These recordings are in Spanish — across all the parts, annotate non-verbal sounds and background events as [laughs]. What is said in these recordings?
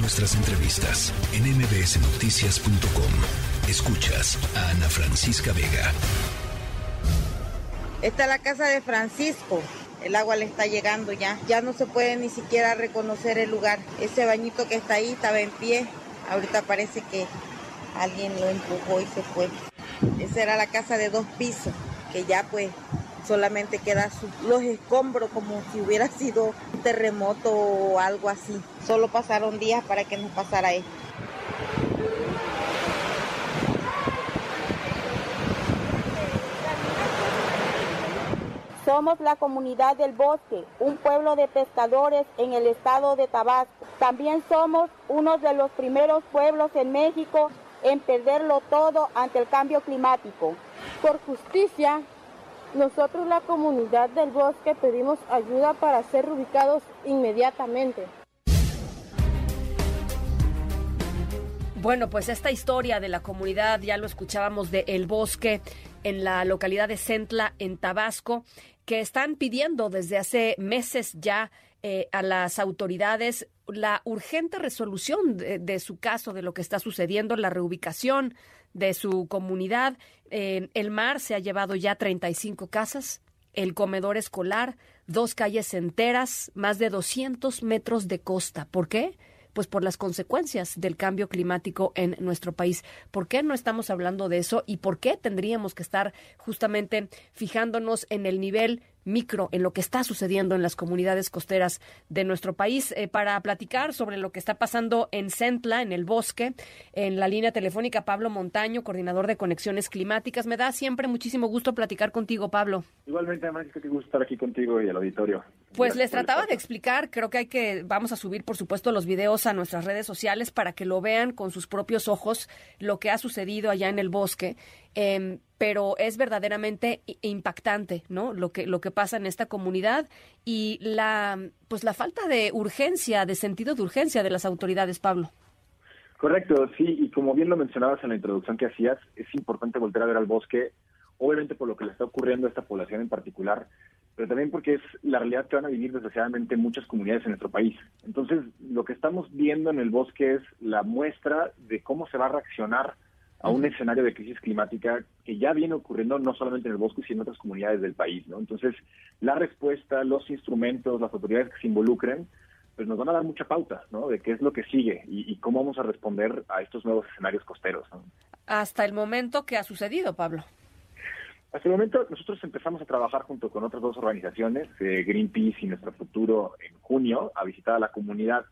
Nuestras entrevistas en mbsnoticias.com. Escuchas a Ana Francisca Vega. Esta es la casa de Francisco. El agua le está llegando ya. Ya no se puede ni siquiera reconocer el lugar. Ese bañito que está ahí estaba en pie. Ahorita parece que alguien lo empujó y se fue. Esa era la casa de dos pisos, que ya pues solamente queda los escombros como si hubiera sido terremoto o algo así. Solo pasaron días para que nos pasara esto. Somos la comunidad del bosque, un pueblo de pescadores en el estado de Tabasco. También somos uno de los primeros pueblos en México en perderlo todo ante el cambio climático. Por justicia, nosotros la comunidad del bosque pedimos ayuda para ser ubicados inmediatamente. Bueno, pues esta historia de la comunidad, ya lo escuchábamos de El Bosque en la localidad de Centla, en Tabasco, que están pidiendo desde hace meses ya eh, a las autoridades la urgente resolución de, su caso, de lo que está sucediendo, la reubicación de su comunidad. Eh, el mar se ha llevado ya 35 casas, el comedor escolar, dos calles enteras, más de 200 metros de costa. ¿Por qué? pues por las consecuencias del cambio climático en nuestro país. ¿Por qué no estamos hablando de eso y por qué tendríamos que estar justamente fijándonos en el nivel micro en lo que está sucediendo en las comunidades costeras de nuestro país. Eh, para platicar sobre lo que está pasando en Centla, en el bosque, en la línea telefónica Pablo Montaño, coordinador de conexiones climáticas. Me da siempre muchísimo gusto platicar contigo, Pablo. Igualmente, además, que gusto estar aquí contigo y el auditorio. Pues les trataba de explicar, creo que hay que, vamos a subir, por supuesto, los videos a nuestras redes sociales para que lo vean con sus propios ojos lo que ha sucedido allá en el bosque. Eh, pero es verdaderamente impactante, ¿no? Lo que lo que pasa en esta comunidad y la pues la falta de urgencia, de sentido de urgencia de las autoridades, Pablo. Correcto, sí, y como bien lo mencionabas en la introducción que hacías, es importante volver a ver al bosque, obviamente por lo que le está ocurriendo a esta población en particular, pero también porque es la realidad que van a vivir desgraciadamente muchas comunidades en nuestro país. Entonces, lo que estamos viendo en el bosque es la muestra de cómo se va a reaccionar a un escenario de crisis climática que ya viene ocurriendo no solamente en el bosque, sino en otras comunidades del país. ¿no? Entonces, la respuesta, los instrumentos, las autoridades que se involucren, pues nos van a dar mucha pauta ¿no? de qué es lo que sigue y, cómo vamos a responder a estos nuevos escenarios costeros. Hasta el momento, ¿qué ha sucedido, Pablo? Hasta el momento nosotros empezamos a trabajar junto con otras dos organizaciones, eh, Greenpeace y Nuestro Futuro, en junio, a visitar a la comunidad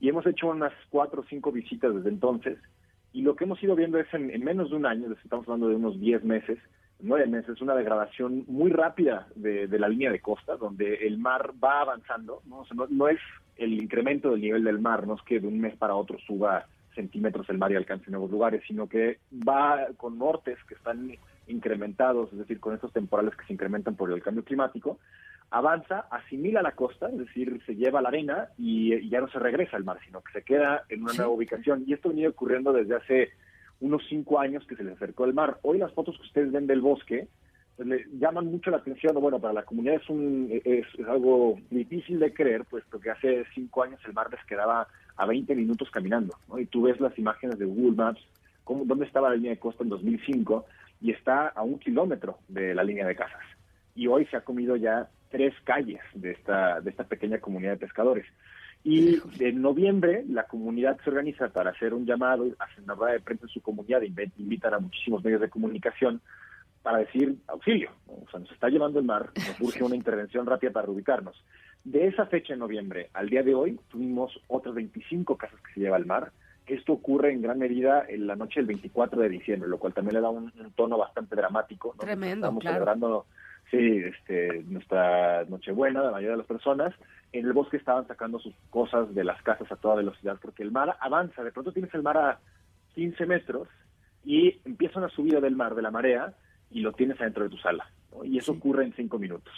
y hemos hecho unas cuatro o cinco visitas desde entonces y lo que hemos ido viendo es en, menos de un año, estamos hablando de unos 10 meses, nueve meses, una degradación muy rápida de, la línea de costa, donde el mar va avanzando, ¿no? no, es el incremento del nivel del mar, no es que de un mes para otro suba centímetros el mar y alcance nuevos lugares, sino que va con nortes que están incrementados, es decir, con estos temporales que se incrementan por el cambio climático, avanza, asimila la costa, es decir, se lleva la arena y, ya no se regresa al mar, sino que se queda en una nueva ubicación. Y esto ha venido ocurriendo desde hace unos cinco años que se le acercó el mar. Hoy las fotos que ustedes ven del bosque pues, le llaman mucho la atención, bueno, para la comunidad es, un, es, algo difícil de creer, puesto que hace cinco años el mar les quedaba a 20 minutos caminando, ¿no? Y tú ves las imágenes de Google Maps, cómo, dónde estaba la línea de costa en 2005, y está a un kilómetro de la línea de casas. Y hoy se ha comido ya tres calles de esta, de esta pequeña comunidad de pescadores. Y en noviembre la comunidad se organiza para hacer un llamado, hacen una rueda de prensa en su comunidad, invitan a muchísimos medios de comunicación para decir auxilio. O sea, nos está llevando el mar, nos urge una intervención rápida para ubicarnos. De esa fecha en noviembre al día de hoy tuvimos otras 25 casas que se lleva al mar. Esto ocurre en gran medida en la noche del 24 de diciembre, lo cual también le da un, tono bastante dramático. Tremendo, Estamos claro. celebrando Sí, este, nuestra Nochebuena, la mayoría de las personas, en el bosque estaban sacando sus cosas de las casas a toda velocidad, porque el mar avanza, de pronto tienes el mar a 15 metros y empieza una subida del mar, de la marea, y lo tienes adentro de tu sala, y eso ocurre en cinco minutos.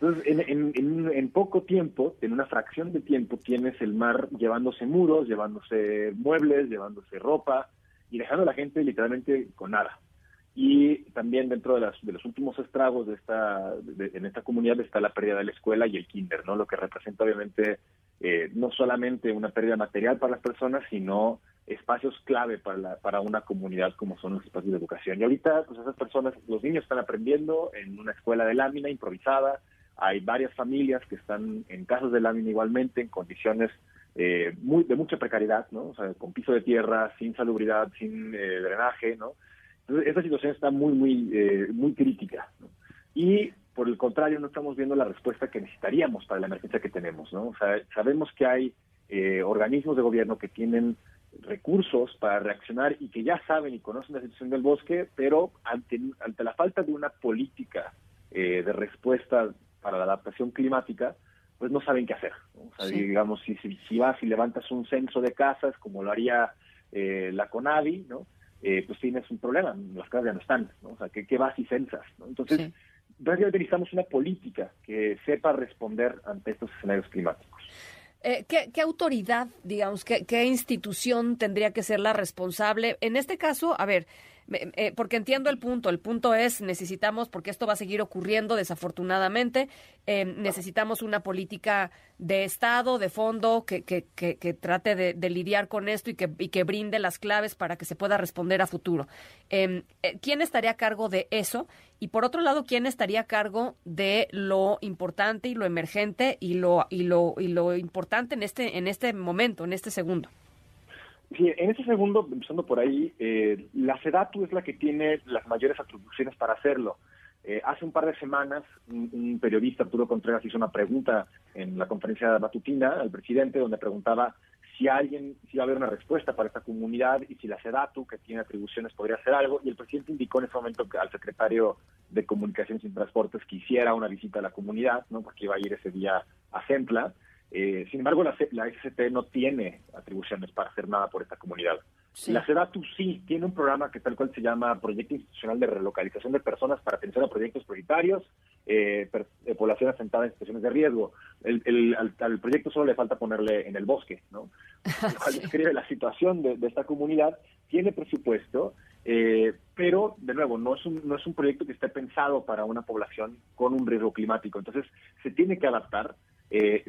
Entonces, en, en, en, poco tiempo, en una fracción de tiempo, tienes el mar llevándose muros, llevándose muebles, llevándose ropa, y dejando a la gente literalmente con nada. Y también dentro de, las, de los últimos estragos de esta, en esta comunidad está la pérdida de la escuela y el kinder, ¿no? Lo que representa obviamente eh, no solamente una pérdida material para las personas, sino espacios clave para, para una comunidad como son los espacios de educación. Y ahorita, pues esas personas, los niños están aprendiendo en una escuela de lámina improvisada, hay varias familias que están en casas de lámina igualmente, en condiciones eh, muy, de mucha precariedad, ¿no? O sea, con piso de tierra, sin salubridad, sin eh, drenaje, ¿no? Entonces, esta situación está muy, muy, eh, muy crítica, ¿no? Y por el contrario, no estamos viendo la respuesta que necesitaríamos para la emergencia que tenemos, ¿no? O sea, sabemos que hay organismos de gobierno que tienen recursos para reaccionar y que ya saben y conocen la situación del bosque, pero ante, ante la falta de una política de respuesta para la adaptación climática, pues no saben qué hacer. O sea, digamos, si, si, vas y levantas un censo de casas, como lo haría eh, la CONAVI, ¿no? Eh, pues tienes un problema, las casas ya no están, ¿no? O sea, ¿qué, qué vas y censas? ¿no? Entonces, realmente necesitamos una política que sepa responder ante estos escenarios climáticos. Eh, ¿qué, autoridad, digamos, qué, qué, institución tendría que ser la responsable? En este caso, a ver, eh, porque entiendo el punto. El punto es, necesitamos, porque esto va a seguir ocurriendo desafortunadamente, eh, necesitamos una política de Estado, de fondo, que, que, que, trate de, lidiar con esto y que, y que brinde las claves para que se pueda responder a futuro. Em, eh, ¿Quién estaría a cargo de eso? Y por otro lado, ¿quién estaría a cargo de lo importante y lo emergente y lo, y lo, y lo importante en este, en este momento, en este segundo? Sí, en ese segundo, empezando por ahí, eh, la SEDATU es la que tiene las mayores atribuciones para hacerlo. Eh, hace un par de semanas, un, periodista, Arturo Contreras, hizo una pregunta en la conferencia matutina al presidente, donde preguntaba si alguien, si iba a haber una respuesta para esta comunidad y si la SEDATU, que tiene atribuciones, podría hacer algo. Y el presidente indicó en ese momento al secretario de Comunicaciones y Transportes que hiciera una visita a la comunidad, ¿no? porque iba a ir ese día a Centla. Eh, sin embargo, la, la SCT no tiene atribuciones para hacer nada por esta comunidad. La SEDATU sí tiene un programa que tal cual se llama Proyecto Institucional de Relocalización de Personas para atención a proyectos prioritarios, eh, eh población asentada en situaciones de riesgo. El, al, proyecto solo le falta ponerle en el bosque, ¿no? [laughs] cual describe la situación de, esta comunidad, tiene presupuesto, eh, pero de nuevo, no es, un, no es un proyecto que esté pensado para una población con un riesgo climático. Entonces, se tiene que adaptar eh,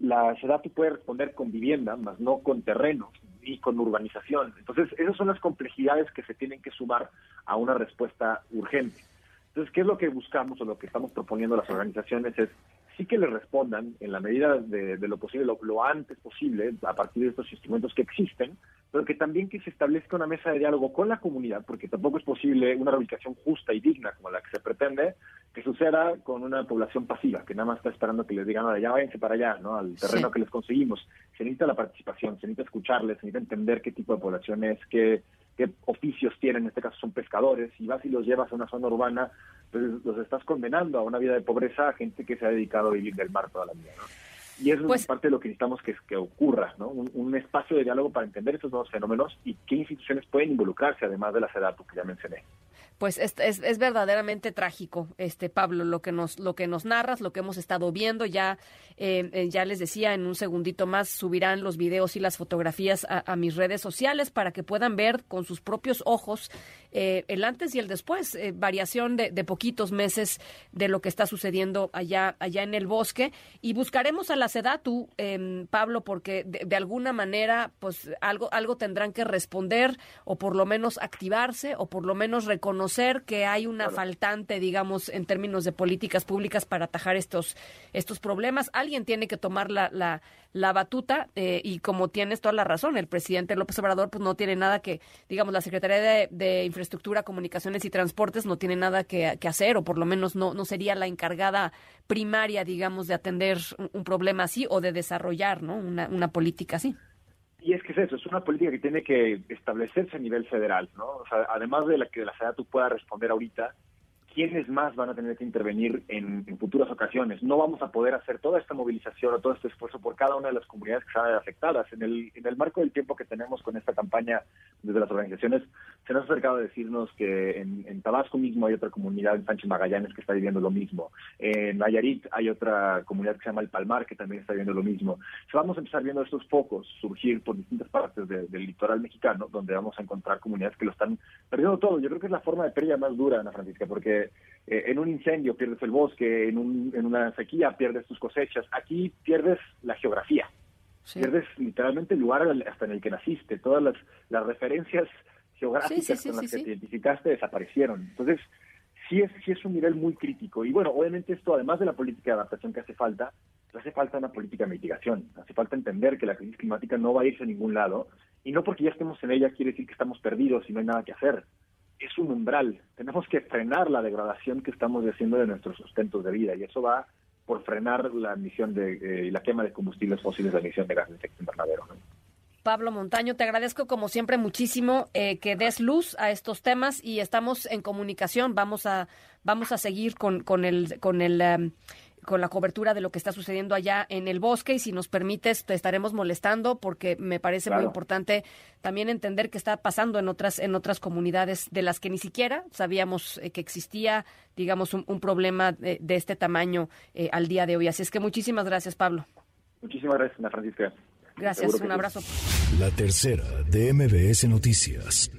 la SEDATU puede responder con vivienda, más no con terrenos ni con urbanización. Entonces, esas son las complejidades que se tienen que sumar a una respuesta urgente. Entonces, ¿qué es lo que buscamos o lo que estamos proponiendo las organizaciones? Es sí que le respondan en la medida de, lo posible, lo, antes posible, a partir de estos instrumentos que existen, pero que también que se establezca una mesa de diálogo con la comunidad, porque tampoco es posible una reubicación justa y digna como la que se pretende, que suceda con una población pasiva, que nada más está esperando que les digan, ya váyanse para allá, ¿no? Al terreno que les conseguimos. Se necesita la participación, se necesita escucharles, se necesita entender qué tipo de población es, qué, qué oficios tienen, en este caso son pescadores, y vas y los llevas a una zona urbana, pues los estás condenando a una vida de pobreza a gente que se ha dedicado a vivir del mar toda la vida, ¿no? Y eso es pues parte de lo que necesitamos que, que ocurra, ¿no? Un, espacio de diálogo para entender estos nuevos fenómenos y qué instituciones pueden involucrarse, además de la SEDATU que ya mencioné pues es, es, verdaderamente trágico, este Pablo, lo que nos lo que nos narras, lo que hemos estado viendo. Ya eh, eh, ya les decía en un segundito más subirán los videos y las fotografías a, mis redes sociales para que puedan ver con sus propios ojos eh, el antes y el después, variación de, de, poquitos meses de lo que está sucediendo allá allá en el bosque y buscaremos a la SEDATU, em, Pablo, porque de, de, alguna manera pues algo algo tendrán que responder o por lo menos activarse o por lo menos reconocer que hay una faltante, digamos, en términos de políticas públicas para atajar estos, estos problemas. Alguien tiene que tomar la, la, la batuta eh, y como tienes toda la razón, el presidente López Obrador pues no tiene nada que, digamos, la Secretaría de, Infraestructura, Comunicaciones y Transportes no tiene nada que, hacer o por lo menos no, no sería la encargada primaria, digamos, de atender un, problema así o de desarrollar ¿no? una, una política así. Y es que es eso, es una política que tiene que establecerse a nivel federal, ¿no? O sea, además de la que la tú pueda responder ahorita, quiénes más van a tener que intervenir en, futuras ocasiones. No vamos a poder hacer toda esta movilización o todo este esfuerzo por cada una de las comunidades que están afectadas. En el, en el marco del tiempo que tenemos con esta campaña desde las organizaciones, se nos ha acercado a decirnos que en, Tabasco mismo hay otra comunidad, en Sánchez Magallanes, que está viviendo lo mismo. En Nayarit hay otra comunidad que se llama El Palmar, que también está viviendo lo mismo. vamos a empezar viendo estos focos surgir por distintas partes del litoral mexicano, donde vamos a encontrar comunidades que lo están perdiendo todo. Yo creo que es la forma de pérdida más dura, Ana Francisca, porque eh, en un incendio pierdes el bosque, en, un, en una sequía pierdes tus cosechas. Aquí pierdes la geografía. Pierdes literalmente el lugar hasta en el que naciste. Todas las, las referencias geográficas con las que te identificaste desaparecieron. Entonces, sí es, sí es un nivel muy crítico. Y bueno, obviamente esto, además de la política de adaptación que hace falta, hace falta una política de mitigación. Hace falta entender que la crisis climática no va a irse a ningún lado. Y no porque ya estemos en ella quiere decir que estamos perdidos y no hay nada que hacer. Es un umbral. Tenemos que frenar la degradación que estamos haciendo de nuestros sustentos de vida. Y eso va por frenar la emisión de eh, la quema de combustibles fósiles, la emisión de gases de efecto invernadero. Pablo Montaño, te agradezco como siempre muchísimo eh, que des luz a estos temas y estamos en comunicación. Vamos a vamos a seguir con, con el con el em, con la cobertura de lo que está sucediendo allá en el bosque y si nos permites te estaremos molestando porque me parece muy importante también entender qué está pasando en otras en otras comunidades de las que ni siquiera sabíamos eh, que existía digamos un, problema de, este tamaño eh, al día de hoy. Así es que muchísimas gracias Pablo. Muchísimas gracias Ana Francisca. Gracias, un abrazo. La tercera de MBS Noticias.